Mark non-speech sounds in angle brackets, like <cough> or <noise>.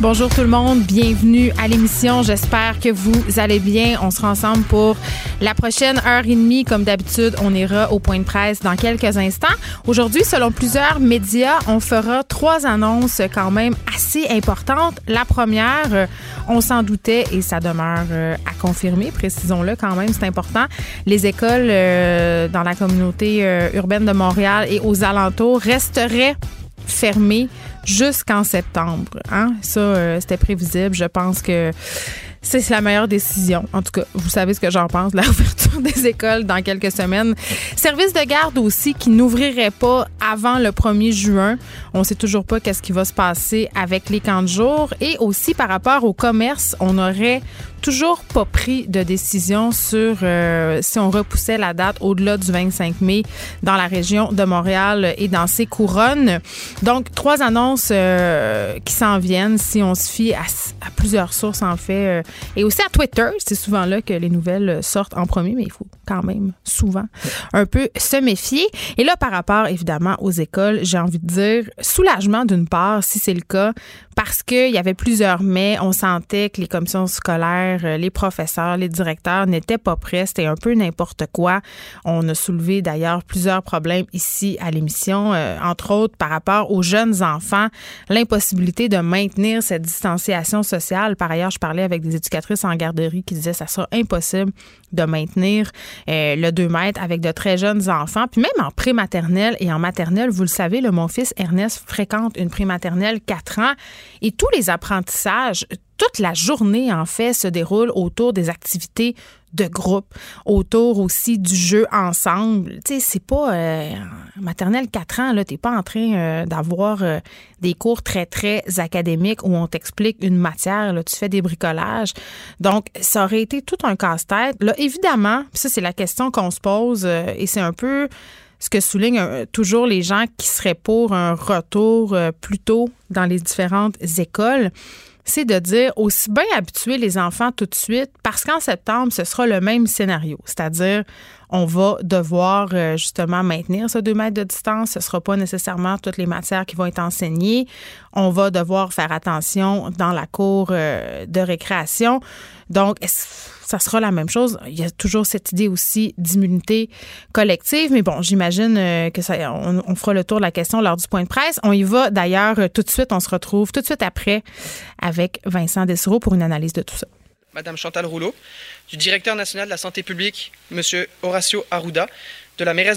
Bonjour tout le monde, bienvenue à l'émission. J'espère que vous allez bien. On sera ensemble pour la prochaine heure et demie. Comme d'habitude, on ira au point de presse dans quelques instants. Aujourd'hui, selon plusieurs médias, on fera trois annonces quand même assez importantes. La première, euh, on s'en doutait et ça demeure euh, à confirmer, précisons-le quand même, c'est important. Les écoles euh, dans la communauté urbaine de Montréal et aux alentours resteraient fermées jusqu'en septembre. Hein? Ça, euh, c'était prévisible. Je pense que c'est la meilleure décision. En tout cas, vous savez ce que j'en pense de la <laughs> ouverture des écoles dans quelques semaines. Service de garde aussi qui n'ouvrirait pas avant le 1er juin. On sait toujours pas qu'est-ce qui va se passer avec les camps de jour. Et aussi par rapport au commerce, on aurait toujours pas pris de décision sur euh, si on repoussait la date au-delà du 25 mai dans la région de Montréal et dans ses couronnes. Donc, trois annonces euh, qui s'en viennent si on se fie à, plusieurs sources, en fait. Euh, et aussi à Twitter, c'est souvent là que les nouvelles sortent en premier, mais il faut quand même souvent un peu se méfier. Et là, par rapport évidemment aux écoles, j'ai envie de dire soulagement d'une part, si c'est le cas, parce qu'il y avait plusieurs mais, on sentait que les commissions scolaires, euh, les professeurs, les directeurs n'étaient pas prêts, c'était un peu n'importe quoi. On a soulevé d'ailleurs plusieurs problèmes ici à l'émission, euh, entre autres par rapport aux jeunes enfants, l'impossibilité de maintenir cette distanciation sociale. Par ailleurs, je parlais avec des éducatrices en garderie qui disaient ça sera impossible de maintenir euh, le 2 mètres avec de très jeunes enfants. Puis même en prématernelle et en maternelle, vous le savez, le, mon fils Ernest fréquente une prématernelle 4 ans et tous les apprentissages, toute la journée, en fait, se déroule autour des activités de groupe, autour aussi du jeu ensemble. Tu sais, c'est pas euh, maternelle 4 ans, là, t'es pas en train euh, d'avoir euh, des cours très, très académiques où on t'explique une matière, là, tu fais des bricolages. Donc, ça aurait été tout un casse-tête. Là, évidemment, ça, c'est la question qu'on se pose et c'est un peu ce que soulignent toujours les gens qui seraient pour un retour plus tôt dans les différentes écoles c'est de dire aussi bien habituer les enfants tout de suite parce qu'en septembre, ce sera le même scénario. C'est-à-dire, on va devoir euh, justement maintenir ce 2 mètres de distance. Ce ne sera pas nécessairement toutes les matières qui vont être enseignées. On va devoir faire attention dans la cour euh, de récréation. Donc, ça sera la même chose. Il y a toujours cette idée aussi d'immunité collective, mais bon, j'imagine euh, que ça, on, fera le tour de la question lors du point de presse. On y va d'ailleurs tout de suite. On se retrouve tout de suite après avec Vincent Dessereau pour une analyse de tout ça. Madame Chantal Rouleau, du directeur national de la santé publique, Monsieur Horacio Arruda, de la mairesse de